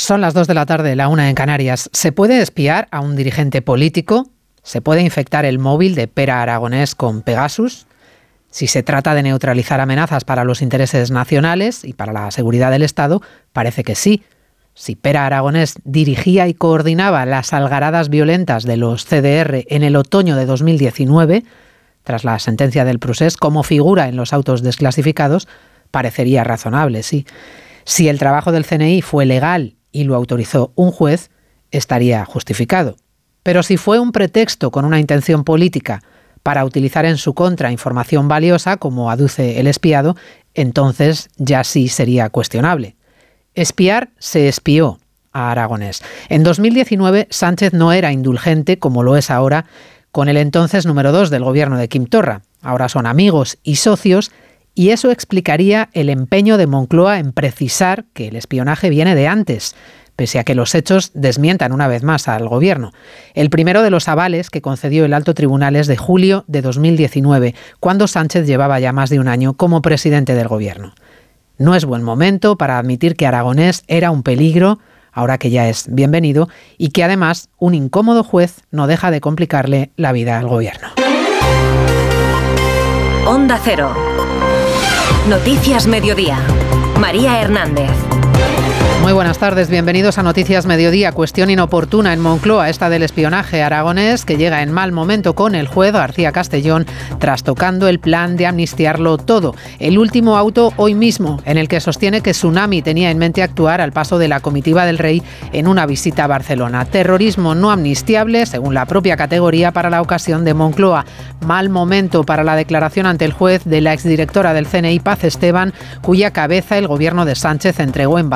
Son las 2 de la tarde, la una en Canarias. ¿Se puede espiar a un dirigente político? ¿Se puede infectar el móvil de Pera Aragonés con Pegasus? Si se trata de neutralizar amenazas para los intereses nacionales y para la seguridad del Estado, parece que sí. Si Pera Aragonés dirigía y coordinaba las algaradas violentas de los CDR en el otoño de 2019, tras la sentencia del procés, como figura en los autos desclasificados, parecería razonable, sí. Si el trabajo del CNI fue legal y lo autorizó un juez, estaría justificado. Pero si fue un pretexto con una intención política para utilizar en su contra información valiosa, como aduce el espiado, entonces ya sí sería cuestionable. Espiar se espió a Aragonés. En 2019 Sánchez no era indulgente como lo es ahora con el entonces número dos del gobierno de Kim Torra. Ahora son amigos y socios y eso explicaría el empeño de Moncloa en precisar que el espionaje viene de antes, pese a que los hechos desmientan una vez más al gobierno. El primero de los avales que concedió el alto tribunal es de julio de 2019, cuando Sánchez llevaba ya más de un año como presidente del gobierno. No es buen momento para admitir que Aragonés era un peligro, ahora que ya es bienvenido, y que además un incómodo juez no deja de complicarle la vida al gobierno. Onda Cero. Noticias Mediodía. María Hernández. Muy buenas tardes, bienvenidos a Noticias Mediodía. Cuestión inoportuna en Moncloa, esta del espionaje aragonés que llega en mal momento con el juez García Castellón, trastocando el plan de amnistiarlo todo. El último auto hoy mismo, en el que sostiene que Tsunami tenía en mente actuar al paso de la comitiva del rey en una visita a Barcelona. Terrorismo no amnistiable, según la propia categoría para la ocasión de Moncloa. Mal momento para la declaración ante el juez de la exdirectora del CNI, Paz Esteban, cuya cabeza el gobierno de Sánchez entregó en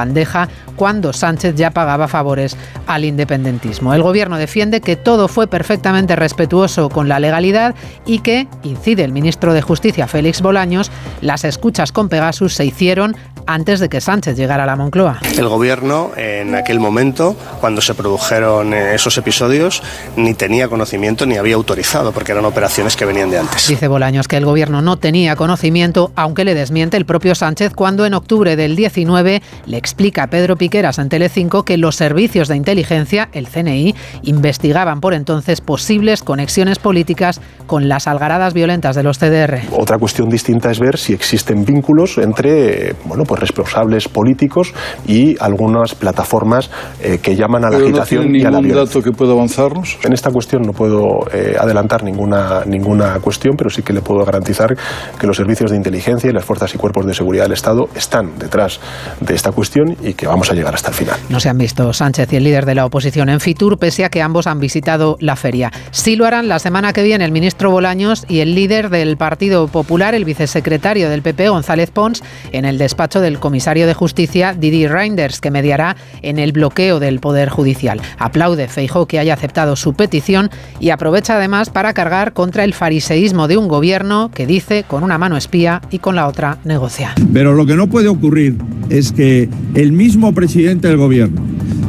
cuando Sánchez ya pagaba favores al independentismo. El gobierno defiende que todo fue perfectamente respetuoso con la legalidad y que, incide el ministro de Justicia Félix Bolaños, las escuchas con Pegasus se hicieron antes de que Sánchez llegara a la Moncloa. El gobierno en aquel momento, cuando se produjeron esos episodios, ni tenía conocimiento ni había autorizado, porque eran operaciones que venían de antes. Dice Bolaños que el gobierno no tenía conocimiento, aunque le desmiente el propio Sánchez cuando en octubre del 19 le explica a Pedro Piqueras en Telecinco que los servicios de inteligencia, el CNI, investigaban por entonces posibles conexiones políticas con las algaradas violentas de los CDR. Otra cuestión distinta es ver si existen vínculos entre bueno, pues responsables políticos y algunas plataformas eh, que llaman a la agitación y a la violencia. dato que pueda avanzarnos? En esta cuestión no puedo eh, adelantar ninguna, ninguna cuestión, pero sí que le puedo garantizar que los servicios de inteligencia y las fuerzas y cuerpos de seguridad del Estado están detrás de esta cuestión y que vamos a llegar hasta el final. No se han visto Sánchez y el líder de la oposición en Fitur, pese a que ambos han visitado la feria. Sí lo harán la semana que viene el ministro Bolaños y el líder del Partido Popular, el vicesecretario del PP, González Pons, en el despacho del comisario de Justicia, Didi Reinders, que mediará en el bloqueo del Poder Judicial. Aplaude Feijó que haya aceptado su petición y aprovecha además para cargar contra el fariseísmo de un gobierno que dice con una mano espía y con la otra negocia. Pero lo que no puede ocurrir es que el mismo presidente del gobierno,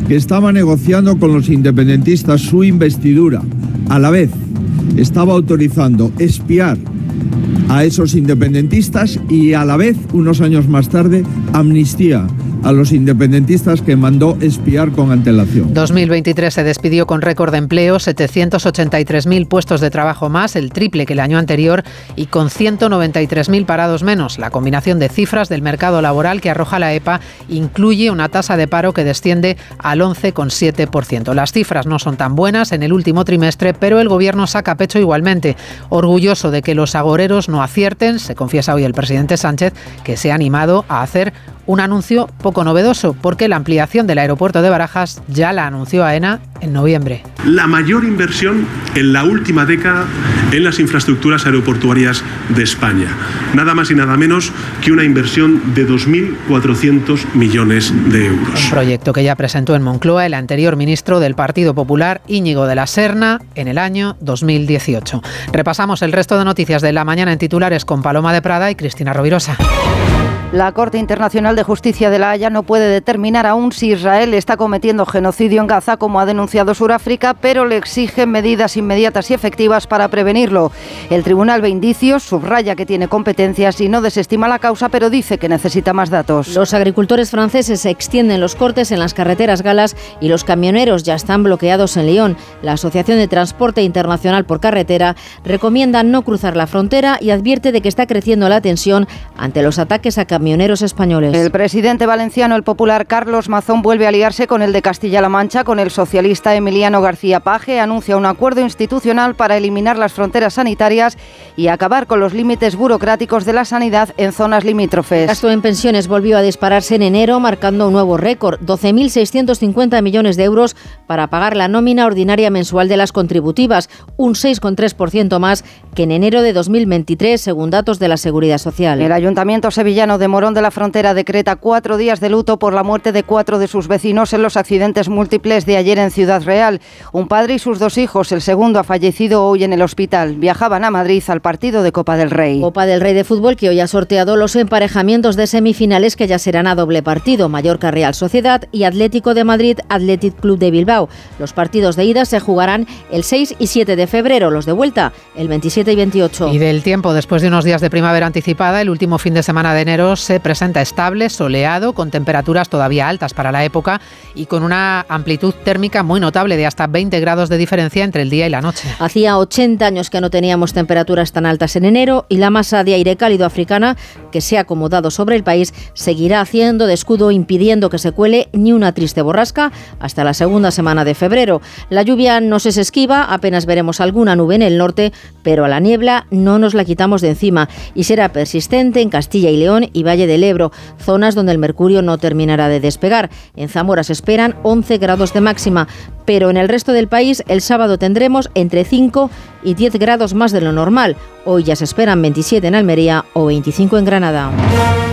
que estaba negociando con los independentistas su investidura, a la vez estaba autorizando espiar a esos independentistas y a la vez, unos años más tarde, amnistía a los independentistas que mandó espiar con antelación. 2023 se despidió con récord de empleo, 783.000 puestos de trabajo más, el triple que el año anterior, y con 193.000 parados menos. La combinación de cifras del mercado laboral que arroja la EPA incluye una tasa de paro que desciende al 11,7%. Las cifras no son tan buenas en el último trimestre, pero el gobierno saca pecho igualmente. Orgulloso de que los agoreros no acierten, se confiesa hoy el presidente Sánchez que se ha animado a hacer un anuncio poco novedoso, porque la ampliación del aeropuerto de Barajas ya la anunció AENA en noviembre. La mayor inversión en la última década en las infraestructuras aeroportuarias de España. Nada más y nada menos que una inversión de 2.400 millones de euros. Un proyecto que ya presentó en Moncloa el anterior ministro del Partido Popular, Íñigo de la Serna, en el año 2018. Repasamos el resto de noticias de la mañana en titulares con Paloma de Prada y Cristina Rovirosa. La Corte Internacional de Justicia de la Haya no puede determinar aún si Israel está cometiendo genocidio en Gaza, como ha denunciado Sudáfrica, pero le exige medidas inmediatas y efectivas para prevenirlo. El tribunal ve indicios, subraya que tiene competencias y no desestima la causa, pero dice que necesita más datos. Los agricultores franceses extienden los cortes en las carreteras galas y los camioneros ya están bloqueados en Lyon. La Asociación de Transporte Internacional por Carretera recomienda no cruzar la frontera y advierte de que está creciendo la tensión ante los ataques a camioneros camioneros españoles. El presidente valenciano, el popular Carlos Mazón, vuelve a aliarse con el de Castilla-La Mancha, con el socialista Emiliano García Paje, anuncia un acuerdo institucional para eliminar las fronteras sanitarias y acabar con los límites burocráticos de la sanidad en zonas limítrofes. El gasto en pensiones volvió a dispararse en enero, marcando un nuevo récord, 12.650 millones de euros para pagar la nómina ordinaria mensual de las contributivas, un 6,3% más que en enero de 2023, según datos de la Seguridad Social. El Ayuntamiento sevillano de Morón de la Frontera decreta cuatro días de luto por la muerte de cuatro de sus vecinos en los accidentes múltiples de ayer en Ciudad Real. Un padre y sus dos hijos, el segundo ha fallecido hoy en el hospital. Viajaban a Madrid al partido de Copa del Rey. Copa del Rey de Fútbol que hoy ha sorteado los emparejamientos de semifinales que ya serán a doble partido. Mallorca Real Sociedad y Atlético de Madrid Athletic Club de Bilbao. Los partidos de ida se jugarán el 6 y 7 de febrero, los de vuelta el 27 y 28. Y del tiempo, después de unos días de primavera anticipada, el último fin de semana de enero se presenta estable, soleado, con temperaturas todavía altas para la época y con una amplitud térmica muy notable de hasta 20 grados de diferencia entre el día y la noche. Hacía 80 años que no teníamos temperaturas tan altas en enero y la masa de aire cálido africana que se ha acomodado sobre el país seguirá haciendo de escudo impidiendo que se cuele ni una triste borrasca hasta la segunda semana de febrero. La lluvia no se esquiva, apenas veremos alguna nube en el norte, pero a la niebla no nos la quitamos de encima y será persistente en Castilla y León y Valle del Ebro, zonas donde el mercurio no terminará de despegar. En Zamora se esperan 11 grados de máxima, pero en el resto del país el sábado tendremos entre 5 y 10 grados más de lo normal. Hoy ya se esperan 27 en Almería o 25 en Granada.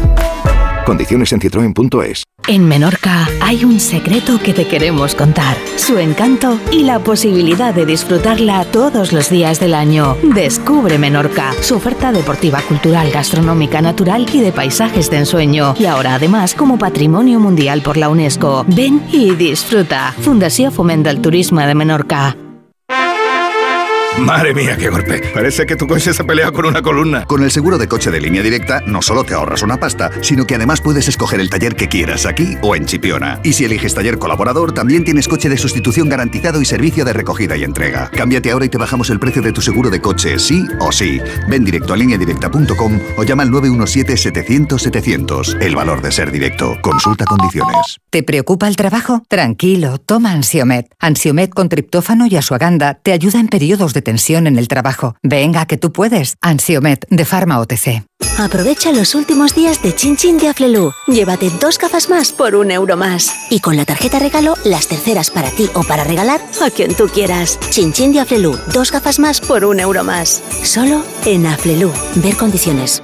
Condiciones en citroen.es. En Menorca hay un secreto que te queremos contar. Su encanto y la posibilidad de disfrutarla todos los días del año. Descubre Menorca, su oferta deportiva, cultural, gastronómica, natural y de paisajes de ensueño. Y ahora además como patrimonio mundial por la UNESCO. Ven y disfruta. Fundación Fomenta el Turismo de Menorca. Madre mía, qué golpe. Parece que tu coche se pelea con una columna. Con el seguro de coche de línea directa, no solo te ahorras una pasta, sino que además puedes escoger el taller que quieras aquí o en Chipiona. Y si eliges taller colaborador, también tienes coche de sustitución garantizado y servicio de recogida y entrega. Cámbiate ahora y te bajamos el precio de tu seguro de coche, sí o sí. Ven directo a lineadirecta.com o llama al 917-700-700. El valor de ser directo. Consulta condiciones. ¿Te preocupa el trabajo? Tranquilo, toma Ansiomet. Ansiomet con triptófano y asuaganda te ayuda en periodos de tensión en el trabajo. Venga, que tú puedes. Ansiomet de Pharma OTC. Aprovecha los últimos días de Chin Chin de Aflelu. Llévate dos gafas más por un euro más. Y con la tarjeta regalo, las terceras para ti o para regalar a quien tú quieras. Chin Chin de Aflelu. Dos gafas más por un euro más. Solo en Aflelu. Ver condiciones.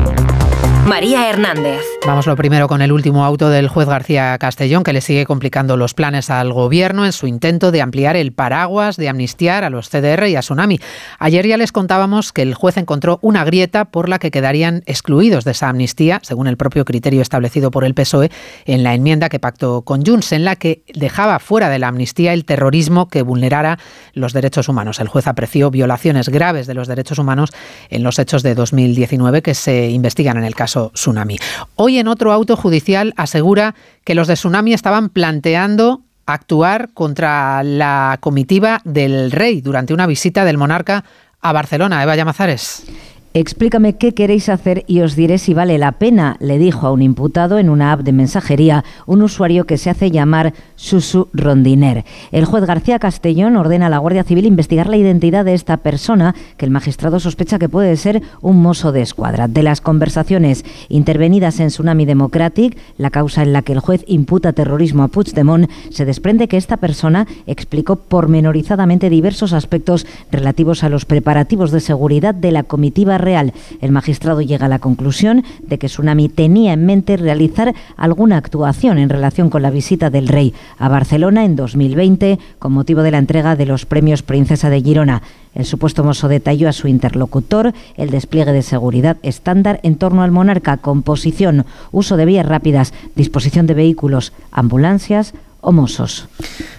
María Hernández. Vamos lo primero con el último auto del juez García Castellón, que le sigue complicando los planes al gobierno en su intento de ampliar el paraguas, de amnistiar a los CDR y a Tsunami. Ayer ya les contábamos que el juez encontró una grieta por la que quedarían excluidos de esa amnistía, según el propio criterio establecido por el PSOE en la enmienda que pactó con Junts, en la que dejaba fuera de la amnistía el terrorismo que vulnerara los derechos humanos. El juez apreció violaciones graves de los derechos humanos en los hechos de 2019 que se investigan en el caso Tsunami. Hoy en otro auto judicial asegura que los de Tsunami estaban planteando actuar contra la comitiva del rey durante una visita del monarca a Barcelona. Eva Llamazares. Explícame qué queréis hacer y os diré si vale la pena, le dijo a un imputado en una app de mensajería un usuario que se hace llamar Susu Rondiner. El juez García Castellón ordena a la Guardia Civil investigar la identidad de esta persona que el magistrado sospecha que puede ser un mozo de escuadra. De las conversaciones intervenidas en Tsunami Democratic, la causa en la que el juez imputa terrorismo a Puigdemont, se desprende que esta persona explicó pormenorizadamente diversos aspectos relativos a los preparativos de seguridad de la comitiva real. El magistrado llega a la conclusión de que Tsunami tenía en mente realizar alguna actuación en relación con la visita del rey a Barcelona en 2020 con motivo de la entrega de los premios Princesa de Girona. El supuesto mozo detalló a su interlocutor el despliegue de seguridad estándar en torno al monarca, composición, uso de vías rápidas, disposición de vehículos, ambulancias,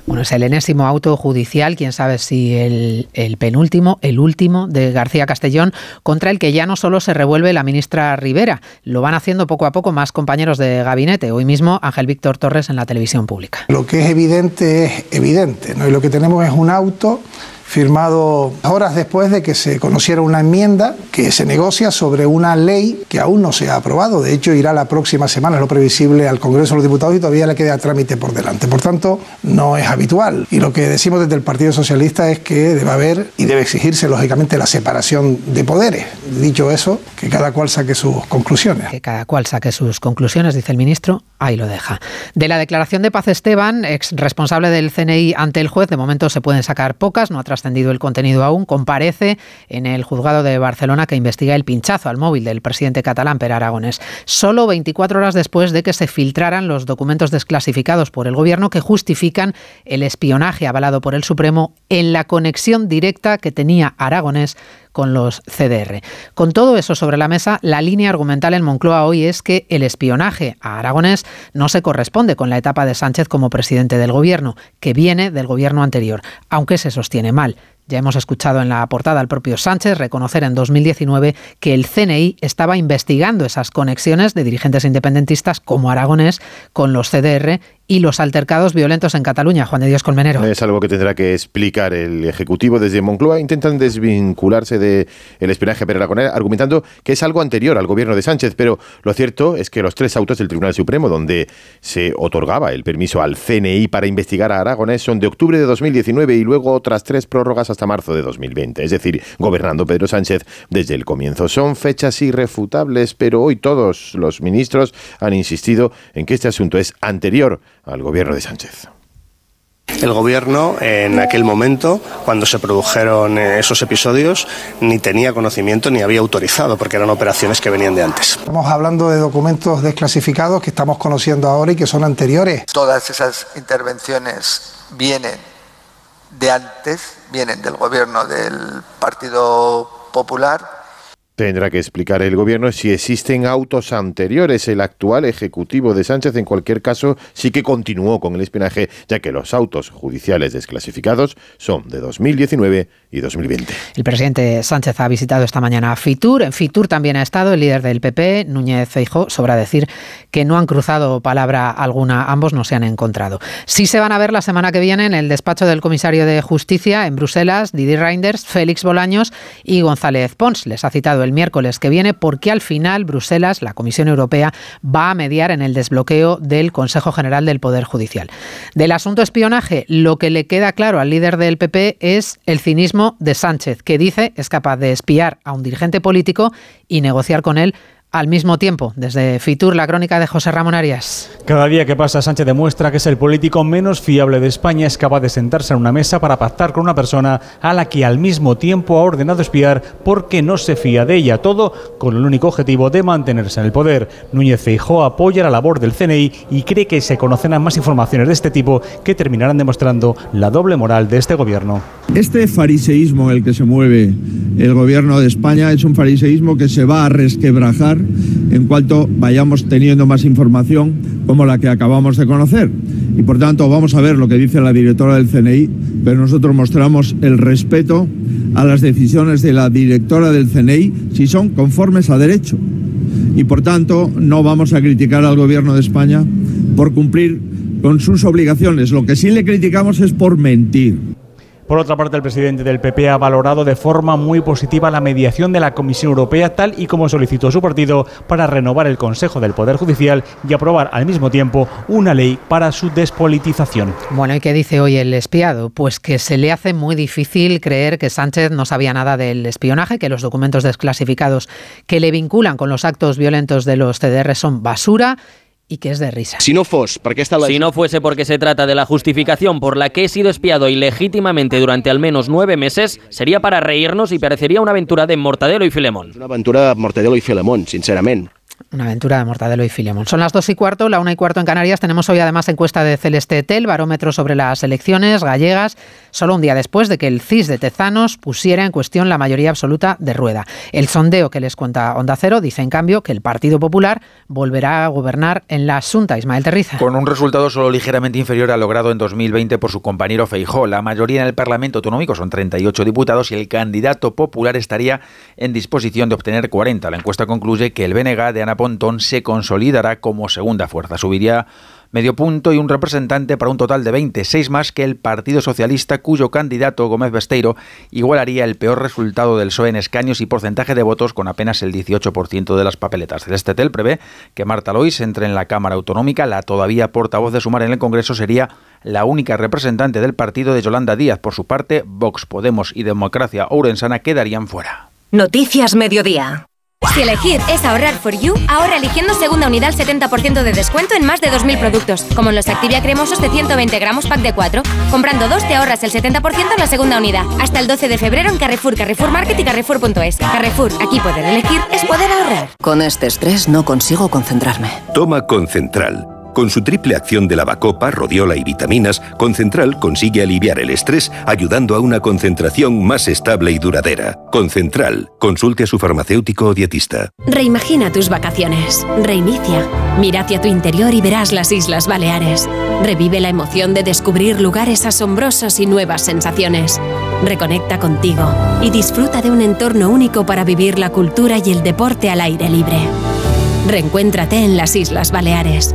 bueno, es el enésimo auto judicial, quién sabe si el, el, penúltimo, el último de García Castellón, contra el que ya no solo se revuelve la ministra Rivera, lo van haciendo poco a poco más compañeros de gabinete. Hoy mismo Ángel Víctor Torres en la televisión pública. Lo que es evidente es evidente, ¿no? Y lo que tenemos es un auto firmado horas después de que se conociera una enmienda que se negocia sobre una ley que aún no se ha aprobado. De hecho, irá la próxima semana, es lo previsible, al Congreso de los Diputados y todavía le queda trámite por delante. Por tanto, no es habitual. Y lo que decimos desde el Partido Socialista es que debe haber y debe exigirse, lógicamente, la separación de poderes. Dicho eso, que cada cual saque sus conclusiones. Que cada cual saque sus conclusiones, dice el ministro, ahí lo deja. De la declaración de Paz Esteban, ex responsable del CNI ante el juez, de momento se pueden sacar pocas, no atrás el contenido aún, comparece en el juzgado de Barcelona que investiga el pinchazo al móvil del presidente catalán Per Aragonés, solo 24 horas después de que se filtraran los documentos desclasificados por el gobierno que justifican el espionaje avalado por el Supremo en la conexión directa que tenía Aragonés con los CDR. Con todo eso sobre la mesa, la línea argumental en Moncloa hoy es que el espionaje a Aragonés no se corresponde con la etapa de Sánchez como presidente del gobierno, que viene del gobierno anterior, aunque se sostiene mal. Ya hemos escuchado en la portada al propio Sánchez reconocer en 2019 que el CNI estaba investigando esas conexiones de dirigentes independentistas como Aragonés con los CDR y los altercados violentos en Cataluña. Juan de Dios Colmenero. Es algo que tendrá que explicar el Ejecutivo desde Moncloa. Intentan desvincularse del el espionaje a Aragonés, argumentando que es algo anterior al gobierno de Sánchez. Pero lo cierto es que los tres autos del Tribunal Supremo, donde se otorgaba el permiso al CNI para investigar a Aragonés, son de octubre de 2019 y luego otras tres prórrogas hasta marzo de 2020. Es decir, gobernando Pedro Sánchez desde el comienzo. Son fechas irrefutables, pero hoy todos los ministros han insistido en que este asunto es anterior al gobierno de Sánchez. El gobierno en aquel momento, cuando se produjeron eh, esos episodios, ni tenía conocimiento ni había autorizado, porque eran operaciones que venían de antes. Estamos hablando de documentos desclasificados que estamos conociendo ahora y que son anteriores. Todas esas intervenciones vienen de antes, vienen del gobierno del Partido Popular Tendrá que explicar el gobierno si existen autos anteriores. El actual ejecutivo de Sánchez, en cualquier caso, sí que continuó con el espionaje, ya que los autos judiciales desclasificados son de 2019 y 2020. El presidente Sánchez ha visitado esta mañana Fitur. En Fitur también ha estado el líder del PP, Núñez Feijóo. Sobra decir que no han cruzado palabra alguna, ambos no se han encontrado. Sí se van a ver la semana que viene en el despacho del comisario de Justicia en Bruselas, Didier Reinders, Félix Bolaños y González Pons. Les ha citado el miércoles que viene porque al final Bruselas, la Comisión Europea, va a mediar en el desbloqueo del Consejo General del Poder Judicial. Del asunto espionaje, lo que le queda claro al líder del PP es el cinismo de Sánchez, que dice es capaz de espiar a un dirigente político y negociar con él al mismo tiempo. Desde Fitur, la crónica de José Ramón Arias. Cada día que pasa, Sánchez demuestra que es el político menos fiable de España. Es capaz de sentarse en una mesa para pactar con una persona a la que al mismo tiempo ha ordenado espiar porque no se fía de ella. Todo con el único objetivo de mantenerse en el poder. Núñez Feijó apoya la labor del CNI y cree que se conocerán más informaciones de este tipo que terminarán demostrando la doble moral de este gobierno. Este fariseísmo en el que se mueve el gobierno de España es un fariseísmo que se va a resquebrajar en cuanto vayamos teniendo más información como la que acabamos de conocer. Y por tanto vamos a ver lo que dice la directora del CNI, pero nosotros mostramos el respeto a las decisiones de la directora del CNI si son conformes a derecho. Y por tanto no vamos a criticar al gobierno de España por cumplir con sus obligaciones. Lo que sí le criticamos es por mentir. Por otra parte, el presidente del PP ha valorado de forma muy positiva la mediación de la Comisión Europea, tal y como solicitó su partido, para renovar el Consejo del Poder Judicial y aprobar al mismo tiempo una ley para su despolitización. Bueno, ¿y qué dice hoy el espiado? Pues que se le hace muy difícil creer que Sánchez no sabía nada del espionaje, que los documentos desclasificados que le vinculan con los actos violentos de los CDR son basura y que es de risa. Si no, fos, porque esta si no fuese porque se trata de la justificación por la que he sido espiado ilegítimamente durante al menos nueve meses, sería para reírnos y parecería una aventura de Mortadelo y Filemón. Una aventura de Mortadelo y Filemón, sinceramente. Una aventura de Mortadelo y Filemón. Son las dos y cuarto, la una y cuarto en Canarias. Tenemos hoy además encuesta de Celeste Tel, barómetro sobre las elecciones gallegas, solo un día después de que el CIS de Tezanos pusiera en cuestión la mayoría absoluta de Rueda. El sondeo que les cuenta Onda Cero dice, en cambio, que el Partido Popular volverá a gobernar en la Asunta. Ismael Terriza. Con un resultado solo ligeramente inferior al logrado en 2020 por su compañero Feijó. La mayoría en el Parlamento Autonómico son 38 diputados y el candidato popular estaría en disposición de obtener 40. La encuesta concluye que el BNG de Ana Pontón se consolidará como segunda fuerza. Subiría medio punto y un representante para un total de 26 más que el Partido Socialista, cuyo candidato Gómez Besteiro igualaría el peor resultado del PSOE en escaños y porcentaje de votos con apenas el 18% de las papeletas. Celeste Tel prevé que Marta Lois entre en la Cámara Autonómica. La todavía portavoz de Sumar en el Congreso sería la única representante del partido de Yolanda Díaz. Por su parte, Vox, Podemos y Democracia Ourensana quedarían fuera. Noticias Mediodía. Si elegir es ahorrar for you, ahora eligiendo segunda unidad al 70% de descuento en más de 2.000 productos, como en los Activia cremosos de 120 gramos pack de 4. Comprando dos te ahorras el 70% en la segunda unidad. Hasta el 12 de febrero en Carrefour, Carrefour Market y Carrefour.es. Carrefour, aquí poder elegir es poder ahorrar. Con este estrés no consigo concentrarme. Toma Concentral. Con su triple acción de lavacopa, rodiola y vitaminas, Concentral consigue aliviar el estrés ayudando a una concentración más estable y duradera. Concentral, consulte a su farmacéutico o dietista. Reimagina tus vacaciones. Reinicia. Mira hacia tu interior y verás las Islas Baleares. Revive la emoción de descubrir lugares asombrosos y nuevas sensaciones. Reconecta contigo y disfruta de un entorno único para vivir la cultura y el deporte al aire libre. Reencuéntrate en las Islas Baleares.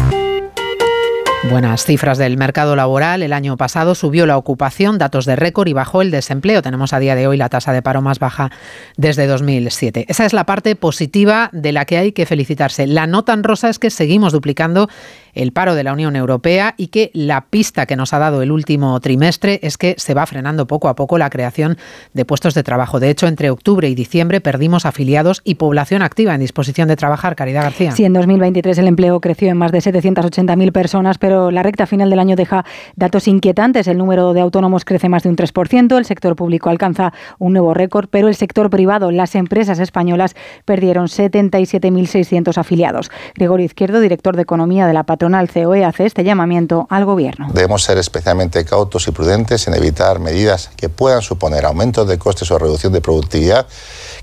Buenas cifras del mercado laboral. El año pasado subió la ocupación, datos de récord y bajó el desempleo. Tenemos a día de hoy la tasa de paro más baja desde 2007. Esa es la parte positiva de la que hay que felicitarse. La no tan rosa es que seguimos duplicando el paro de la Unión Europea y que la pista que nos ha dado el último trimestre es que se va frenando poco a poco la creación de puestos de trabajo. De hecho, entre octubre y diciembre perdimos afiliados y población activa en disposición de trabajar. Caridad García. Sí, en 2023 el empleo creció en más de 780.000 personas, pero la recta final del año deja datos inquietantes. El número de autónomos crece más de un 3%, el sector público alcanza un nuevo récord, pero el sector privado, las empresas españolas, perdieron 77.600 afiliados. Gregorio Izquierdo, director de Economía de la patronal COE, hace este llamamiento al Gobierno. Debemos ser especialmente cautos y prudentes en evitar medidas que puedan suponer aumentos de costes o reducción de productividad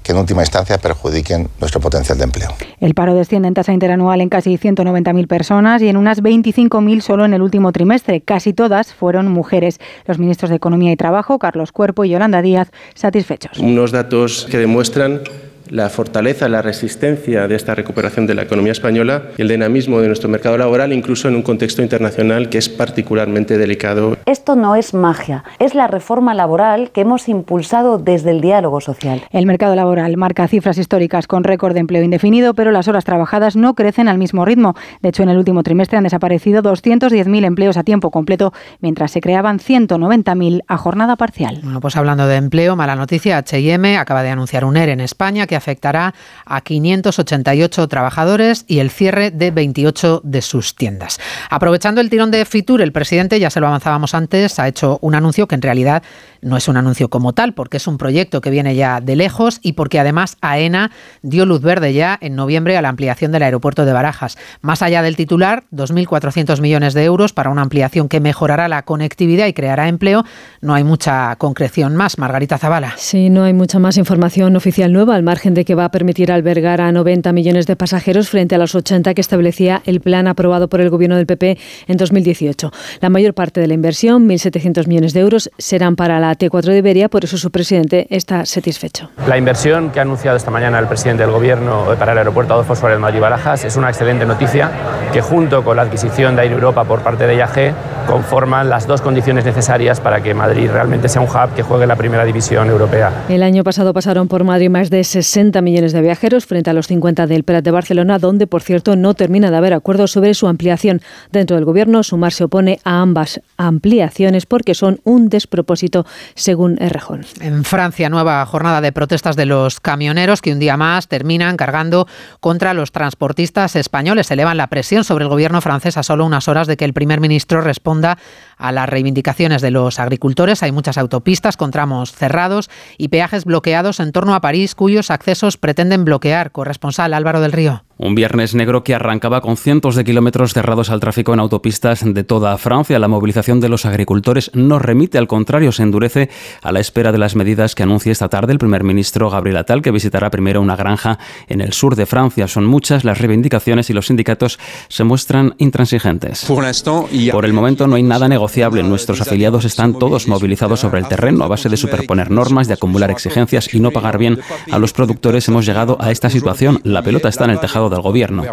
que en última instancia perjudiquen nuestro potencial de empleo. El paro desciende en tasa interanual en casi 190.000 personas y en unas 25.000 solo en el último trimestre. Casi todas fueron mujeres. Los ministros de Economía y Trabajo, Carlos Cuerpo y Yolanda Díaz, satisfechos. Unos datos que demuestran la fortaleza, la resistencia de esta recuperación de la economía española y el dinamismo de nuestro mercado laboral, incluso en un contexto internacional que es particularmente delicado. Esto no es magia, es la reforma laboral que hemos impulsado desde el diálogo social. El mercado laboral marca cifras históricas con récord de empleo indefinido, pero las horas trabajadas no crecen al mismo ritmo. De hecho, en el último trimestre han desaparecido 210.000 empleos a tiempo completo, mientras se creaban 190.000 a jornada parcial. Bueno, pues hablando de empleo, mala noticia, H&M acaba de anunciar un ERE en España que afectará a 588 trabajadores y el cierre de 28 de sus tiendas. Aprovechando el tirón de Fitur, el presidente, ya se lo avanzábamos antes, ha hecho un anuncio que en realidad no es un anuncio como tal, porque es un proyecto que viene ya de lejos y porque además AENA dio luz verde ya en noviembre a la ampliación del aeropuerto de Barajas. Más allá del titular, 2.400 millones de euros para una ampliación que mejorará la conectividad y creará empleo. No hay mucha concreción más. Margarita Zavala. Sí, no hay mucha más información oficial nueva, al margen de que va a permitir albergar a 90 millones de pasajeros frente a los 80 que establecía el plan aprobado por el gobierno del PP en 2018. La mayor parte de la inversión, 1.700 millones de euros, serán para la T4 de Iberia, por eso su presidente está satisfecho. La inversión que ha anunciado esta mañana el presidente del gobierno para el aeropuerto Adolfo Suárez Madrid Barajas es una excelente noticia que junto con la adquisición de Air Europa por parte de IAG conforman las dos condiciones necesarias para que Madrid realmente sea un hub que juegue la primera división europea. El año pasado pasaron por Madrid más de 60 millones de viajeros frente a los 50 del Prat de Barcelona, donde por cierto no termina de haber acuerdo sobre su ampliación. Dentro del gobierno, Sumar se opone a ambas ampliaciones porque son un despropósito, según Errejón. En Francia, nueva jornada de protestas de los camioneros que un día más terminan cargando contra los transportistas españoles. Elevan la presión sobre el gobierno francés a solo unas horas de que el primer ministro responda a las reivindicaciones de los agricultores. Hay muchas autopistas con tramos cerrados y peajes bloqueados en torno a París cuyos accesos pretenden bloquear. Corresponsal Álvaro del Río. Un viernes negro que arrancaba con cientos de kilómetros cerrados al tráfico en autopistas de toda Francia. La movilización de los agricultores no remite, al contrario, se endurece a la espera de las medidas que anuncia esta tarde el primer ministro Gabriel Attal, que visitará primero una granja en el sur de Francia. Son muchas las reivindicaciones y los sindicatos se muestran intransigentes. Por el momento no hay nada negociable. Nuestros afiliados están todos movilizados sobre el terreno a base de superponer normas, de acumular exigencias y no pagar bien a los productores. Hemos llegado a esta situación. La pelota está en el tejado del gobierno.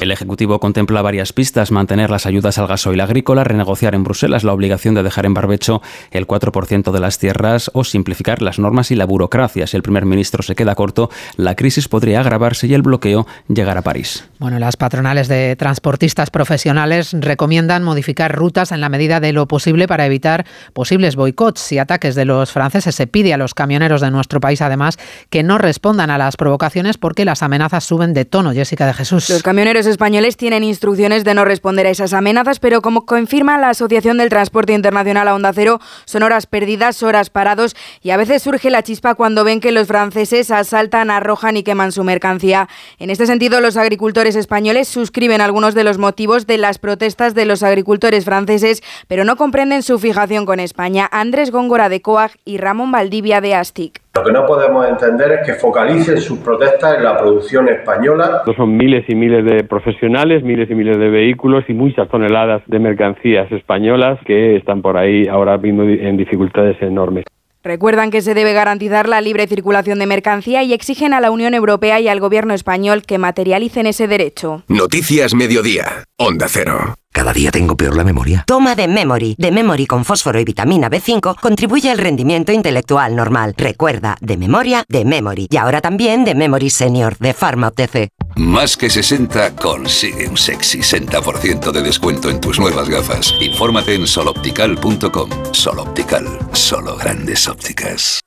El Ejecutivo contempla varias pistas, mantener las ayudas al gasoil agrícola, renegociar en Bruselas la obligación de dejar en barbecho el 4% de las tierras o simplificar las normas y la burocracia. Si el primer ministro se queda corto, la crisis podría agravarse y el bloqueo llegar a París. Bueno, las patronales de transportistas profesionales recomiendan modificar rutas en la medida de lo posible para evitar posibles boicots y ataques de los franceses. Se pide a los camioneros de nuestro país, además, que no respondan a las provocaciones porque las amenazas suben de tono. Jessica de Jesús. Los camioneros españoles tienen instrucciones de no responder a esas amenazas, pero como confirma la Asociación del Transporte Internacional a Onda Cero, son horas perdidas, horas parados y a veces surge la chispa cuando ven que los franceses asaltan, arrojan y queman su mercancía. En este sentido, los agricultores españoles suscriben algunos de los motivos de las protestas de los agricultores franceses, pero no comprenden su fijación con España. Andrés Góngora de COAG y Ramón Valdivia de ASTIC. Lo que no podemos entender es que focalicen sus protestas en la producción española. Son miles y miles de profesionales, miles y miles de vehículos y muchas toneladas de mercancías españolas que están por ahí ahora mismo en dificultades enormes. Recuerdan que se debe garantizar la libre circulación de mercancía y exigen a la Unión Europea y al gobierno español que materialicen ese derecho. Noticias Mediodía. Onda Cero. Cada día tengo peor la memoria. Toma de Memory. De Memory con fósforo y vitamina B5 contribuye al rendimiento intelectual normal. Recuerda, de memoria, de Memory. Y ahora también de Memory Senior, de Pharma OTC. Más que 60 consigue un sexy 60% de descuento en tus nuevas gafas. Infórmate en soloptical.com. Soloptical. Solo grandes ópticas.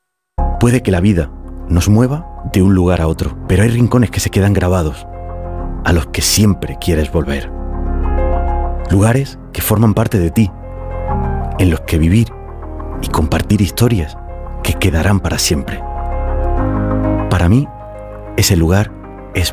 Puede que la vida nos mueva de un lugar a otro, pero hay rincones que se quedan grabados, a los que siempre quieres volver. Lugares que forman parte de ti, en los que vivir y compartir historias que quedarán para siempre. Para mí, ese lugar es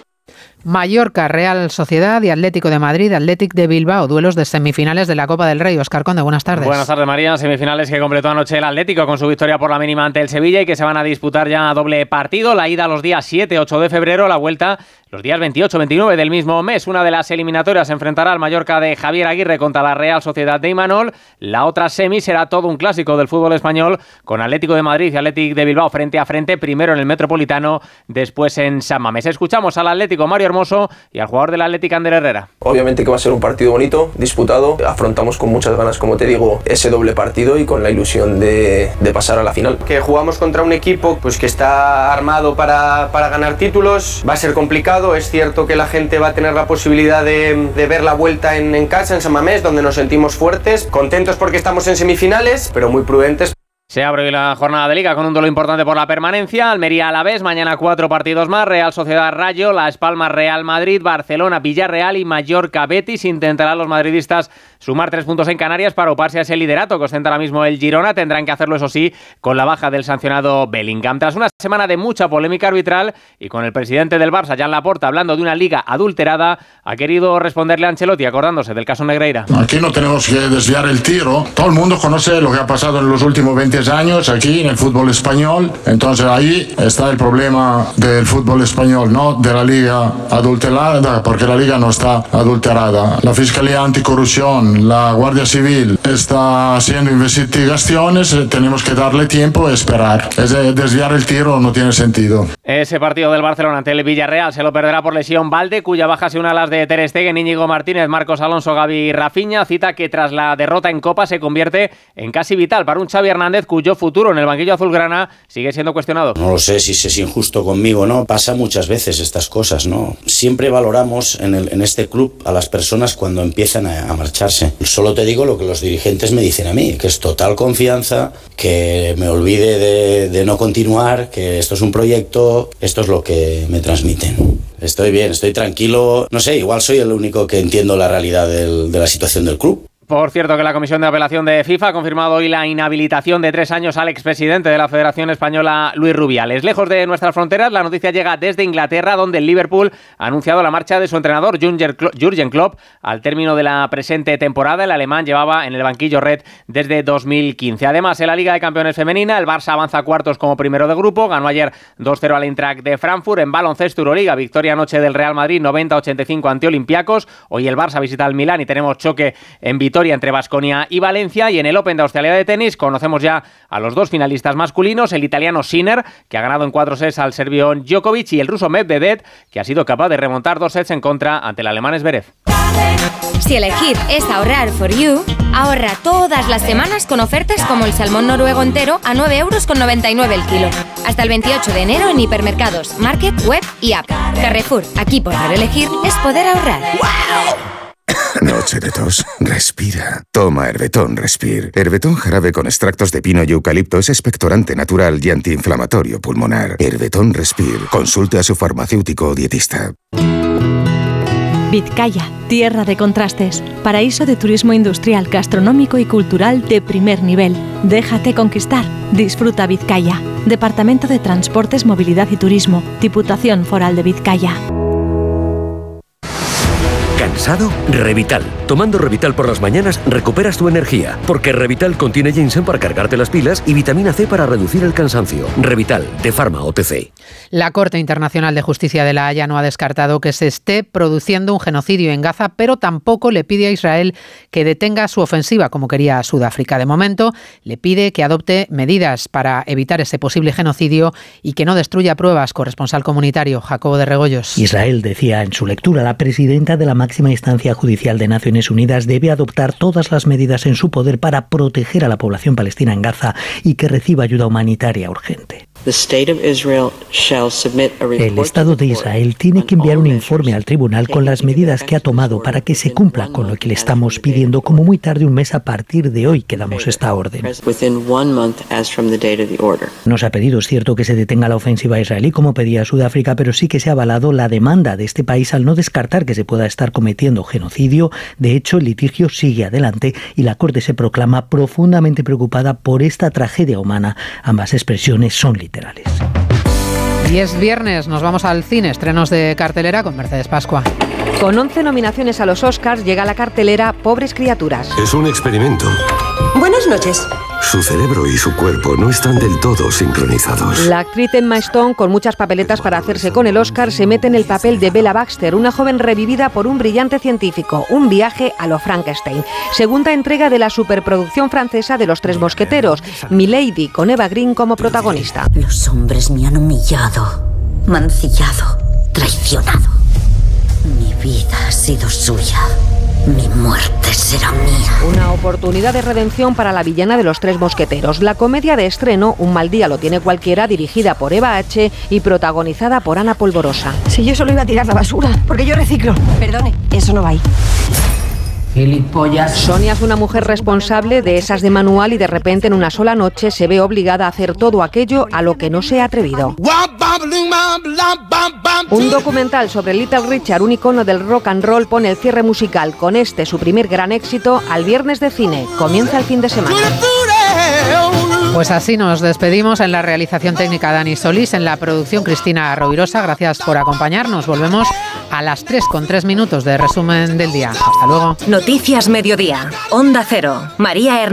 Mallorca, Real Sociedad y Atlético de Madrid, Atlético de Bilbao, duelos de semifinales de la Copa del Rey. Oscar Conde, buenas tardes. Buenas tardes, María. Semifinales que completó anoche el Atlético con su victoria por la mínima ante el Sevilla y que se van a disputar ya a doble partido. La ida los días 7, 8 de febrero, la vuelta los días 28, 29 del mismo mes. Una de las eliminatorias se enfrentará al Mallorca de Javier Aguirre contra la Real Sociedad de Imanol. La otra semi será todo un clásico del fútbol español con Atlético de Madrid y Atlético de Bilbao frente a frente, primero en el Metropolitano, después en San Mamés. Escuchamos al Atlético Mario Hermoso y al jugador del Atlético Ander Herrera. Obviamente que va a ser un partido bonito, disputado. Afrontamos con muchas ganas, como te digo, ese doble partido y con la ilusión de, de pasar a la final. Que jugamos contra un equipo pues, que está armado para, para, ganar títulos. Va a ser complicado. Es cierto que la gente va a tener la posibilidad de, de ver la vuelta en, en casa, en San Mamés, donde nos sentimos fuertes. Contentos porque estamos en semifinales, pero muy prudentes. Se abre la jornada de liga con un duelo importante por la permanencia. Almería a la vez, mañana cuatro partidos más. Real Sociedad Rayo, Las Palmas Real Madrid, Barcelona Villarreal y Mallorca Betis. Intentarán los madridistas sumar tres puntos en Canarias para oparse a ese liderato que ostenta ahora mismo el Girona. Tendrán que hacerlo, eso sí, con la baja del sancionado Bellingham. Tras una semana de mucha polémica arbitral y con el presidente del Barça, Jan Laporta, hablando de una liga adulterada, ha querido responderle a Ancelotti acordándose del caso Negreira. Aquí no tenemos que desviar el tiro. Todo el mundo conoce lo que ha pasado en los últimos 20 años aquí en el fútbol español. Entonces ahí está el problema del fútbol español, no de la liga adulterada, porque la liga no está adulterada. La Fiscalía Anticorrupción, la Guardia Civil está haciendo investigaciones, tenemos que darle tiempo y esperar. Es desviar el tiro no tiene sentido. Ese partido del Barcelona ante el Villarreal se lo perderá por lesión Valde, cuya baja se une a las de Ter Stegen, Íñigo Martínez, Marcos Alonso, Gaby y Rafinha. Cita que tras la derrota en Copa se convierte en casi vital para un Xavi Hernández cuyo futuro en el banquillo azulgrana sigue siendo cuestionado. No lo sé si es injusto conmigo, ¿no? Pasa muchas veces estas cosas, ¿no? Siempre valoramos en, este club a las personas cuando empiezan a, marcharse. Solo te digo lo que los dirigentes me dicen a mí, que es total confianza, que me olvide de, no continuar, que esto es un proyecto, esto es lo que me transmiten. Estoy bien, estoy tranquilo. No sé, igual soy el único que entiendo la realidad de la situación del club. Por cierto, que la Comisión de Apelación de FIFA ha confirmado hoy la inhabilitación de tres años al expresidente de la Federación Española, Luis Rubiales. Lejos de nuestras fronteras, la noticia llega desde Inglaterra, donde el Liverpool ha anunciado la marcha de su entrenador, Jürgen Klopp, al término de la presente temporada. El alemán llevaba en el banquillo red desde 2015. Además, en la Liga de Campeones Femenina, el Barça avanza a cuartos como primero de grupo. Ganó ayer 2-0 al Eintracht de Frankfurt. En baloncesto Euroliga, victoria anoche del Real Madrid 90-85 ante Olympiacos. Hoy el Barça visita al Milán y tenemos choque en Vitoria entre Basconia y Valencia. Y en el Open de Australia de tenis conocemos ya a los dos finalistas masculinos, el italiano Sinner, que ha ganado en cuatro sets al serbio Djokovic, y el ruso Medvedev, que ha sido capaz de remontar dos sets en contra ante el alemán Zverev. Si elegir es ahorrar for you, ahorra todas las semanas con ofertas como el salmón noruego entero a 9,99 euros el kilo. Hasta el 28 de enero en hipermercados, market, web y app. Carrefour, aquí poder elegir es poder ahorrar. Noche de tos. Respira. Toma Herbetón Respir. Herbetón jarabe con extractos de pino y eucalipto es expectorante natural y antiinflamatorio pulmonar. Herbetón Respir. Consulte a su farmacéutico o dietista. Vizcaya, tierra de contrastes, paraíso de turismo industrial, gastronómico y cultural de primer nivel. Déjate conquistar. Disfruta Vizcaya. Departamento de Transportes, Movilidad y Turismo. Diputación Foral de Vizcaya. ¿Cansado? Revital. Tomando Revital por las mañanas recuperas tu energía, porque Revital contiene ginseng para cargarte las pilas y vitamina C para reducir el cansancio. Revital, de Pharma OTC. La Corte Internacional de Justicia de la Haya no ha descartado que se esté produciendo un genocidio en Gaza, pero tampoco le pide a Israel que detenga su ofensiva como quería Sudáfrica. De momento, le pide que adopte medidas para evitar ese posible genocidio y que no destruya pruebas. Corresponsal comunitario Jacobo de Regoyos. Israel decía en su lectura la presidenta de la máxima instancia judicial de Naciones Unidas debe adoptar todas las medidas en su poder para proteger a la población palestina en Gaza y que reciba ayuda humanitaria urgente. El Estado de Israel tiene que enviar un informe al tribunal con las medidas que ha tomado para que se cumpla con lo que le estamos pidiendo como muy tarde un mes a partir de hoy que damos esta orden. Nos ha pedido, es cierto, que se detenga la ofensiva israelí como pedía Sudáfrica, pero sí que se ha avalado la demanda de este país al no descartar que se pueda estar cometiendo genocidio. De hecho, el litigio sigue adelante y la Corte se proclama profundamente preocupada por esta tragedia humana. Ambas expresiones son literales. Y es viernes, nos vamos al cine, estrenos de cartelera con Mercedes Pascua. Con 11 nominaciones a los Oscars llega la cartelera Pobres Criaturas. Es un experimento. Buenas noches. Su cerebro y su cuerpo no están del todo sincronizados. La actriz Emma Stone, con muchas papeletas para hacerse con el Oscar, se mete en el papel de Bella Baxter, una joven revivida por un brillante científico, un viaje a lo Frankenstein. Segunda entrega de la superproducción francesa de Los Tres Mosqueteros, Milady, con Eva Green como protagonista. Los hombres me han humillado, mancillado, traicionado. vida ha sido suya, mi muerte será mía. Una oportunidad de redención para la villana de los tres mosqueteros. La comedia de estreno, Un mal día lo tiene cualquiera, dirigida por Eva H. y protagonizada por Ana Polvorosa. Si yo solo iba a tirar la basura, porque yo reciclo. Perdone, eso no va ahí. Sonia es una mujer responsable de esas de manual y de repente en una sola noche se ve obligada a hacer todo aquello a lo que no se ha atrevido. Un documental sobre Little Richard, un icono del rock and roll, pone el cierre musical con este, su primer gran éxito, al viernes de cine. Comienza el fin de semana. Pues así nos despedimos en la realización técnica Dani Solís, en la producción Cristina Rovirosa. Gracias por acompañarnos. Volvemos a las 3 con 3 minutos de resumen del día. Hasta luego. Noticias Mediodía. Onda Cero. María